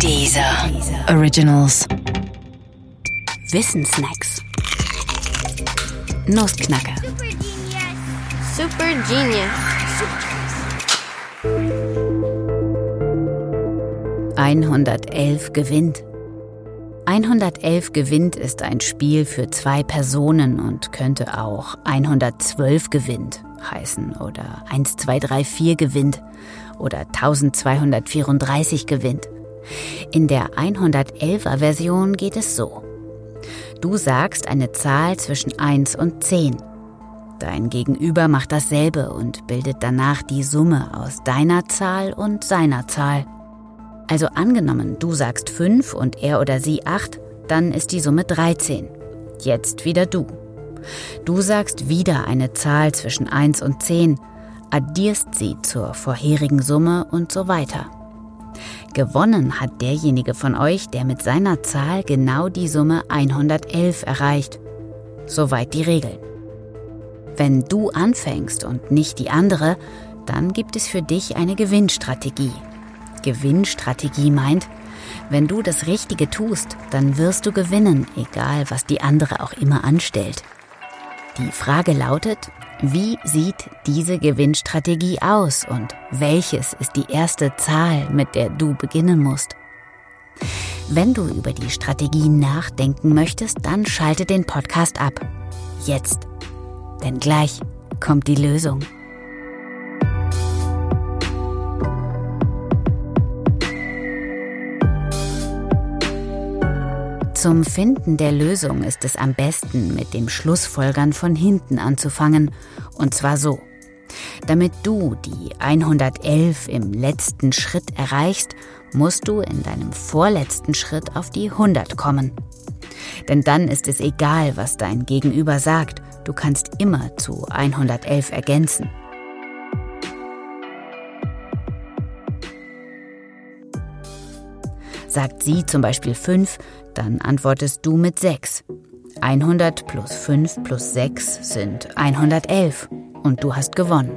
Dieser Originals. Wissensnacks. Nussknacker. Super Genius. 111 gewinnt. 111 gewinnt ist ein Spiel für zwei Personen und könnte auch 112 gewinnt heißen oder 1234 gewinnt oder 1234 gewinnt. In der 111er Version geht es so. Du sagst eine Zahl zwischen 1 und 10. Dein Gegenüber macht dasselbe und bildet danach die Summe aus deiner Zahl und seiner Zahl. Also angenommen, du sagst 5 und er oder sie 8, dann ist die Summe 13. Jetzt wieder du. Du sagst wieder eine Zahl zwischen 1 und 10, addierst sie zur vorherigen Summe und so weiter. Gewonnen hat derjenige von euch, der mit seiner Zahl genau die Summe 111 erreicht. Soweit die Regeln. Wenn du anfängst und nicht die andere, dann gibt es für dich eine Gewinnstrategie. Gewinnstrategie meint, wenn du das Richtige tust, dann wirst du gewinnen, egal was die andere auch immer anstellt. Die Frage lautet, wie sieht diese Gewinnstrategie aus und welches ist die erste Zahl, mit der du beginnen musst? Wenn du über die Strategie nachdenken möchtest, dann schalte den Podcast ab. Jetzt. Denn gleich kommt die Lösung. Zum Finden der Lösung ist es am besten, mit dem Schlussfolgern von hinten anzufangen. Und zwar so. Damit du die 111 im letzten Schritt erreichst, musst du in deinem vorletzten Schritt auf die 100 kommen. Denn dann ist es egal, was dein Gegenüber sagt, du kannst immer zu 111 ergänzen. Sagt sie zum Beispiel 5, dann antwortest du mit 6. 100 plus 5 plus 6 sind 111 und du hast gewonnen.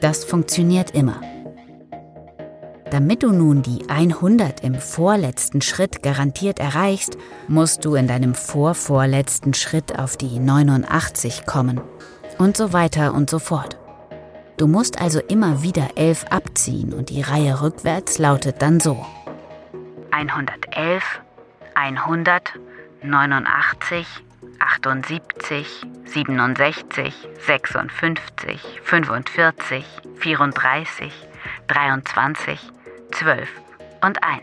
Das funktioniert immer. Damit du nun die 100 im vorletzten Schritt garantiert erreichst, musst du in deinem vorvorletzten Schritt auf die 89 kommen. Und so weiter und so fort. Du musst also immer wieder 11 abziehen und die Reihe rückwärts lautet dann so. 111, 100, 89, 78, 67, 56, 45, 34, 23, 12 und 1.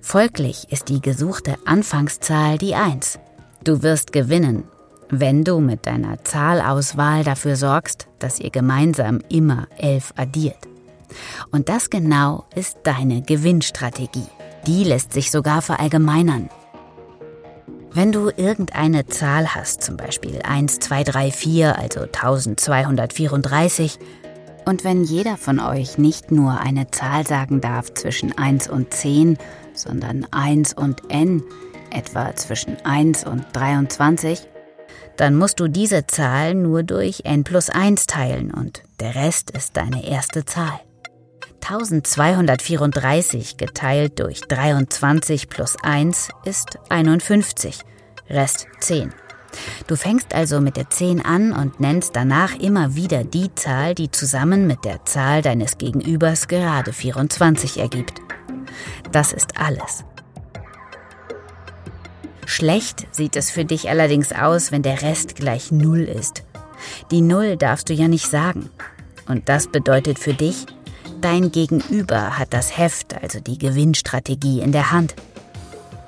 Folglich ist die gesuchte Anfangszahl die 1. Du wirst gewinnen, wenn du mit deiner Zahlauswahl dafür sorgst, dass ihr gemeinsam immer 11 addiert. Und das genau ist deine Gewinnstrategie. Die lässt sich sogar verallgemeinern. Wenn du irgendeine Zahl hast, zum Beispiel 1, 2, 3, 4, also 1234, und wenn jeder von euch nicht nur eine Zahl sagen darf zwischen 1 und 10, sondern 1 und n, etwa zwischen 1 und 23, dann musst du diese Zahl nur durch n plus 1 teilen und der Rest ist deine erste Zahl. 1234 geteilt durch 23 plus 1 ist 51, Rest 10. Du fängst also mit der 10 an und nennst danach immer wieder die Zahl, die zusammen mit der Zahl deines Gegenübers gerade 24 ergibt. Das ist alles. Schlecht sieht es für dich allerdings aus, wenn der Rest gleich 0 ist. Die 0 darfst du ja nicht sagen. Und das bedeutet für dich, Dein Gegenüber hat das Heft, also die Gewinnstrategie, in der Hand.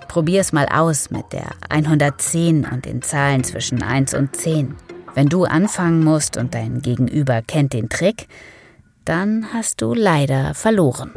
Probier's mal aus mit der 110 und den Zahlen zwischen 1 und 10. Wenn du anfangen musst und dein Gegenüber kennt den Trick, dann hast du leider verloren.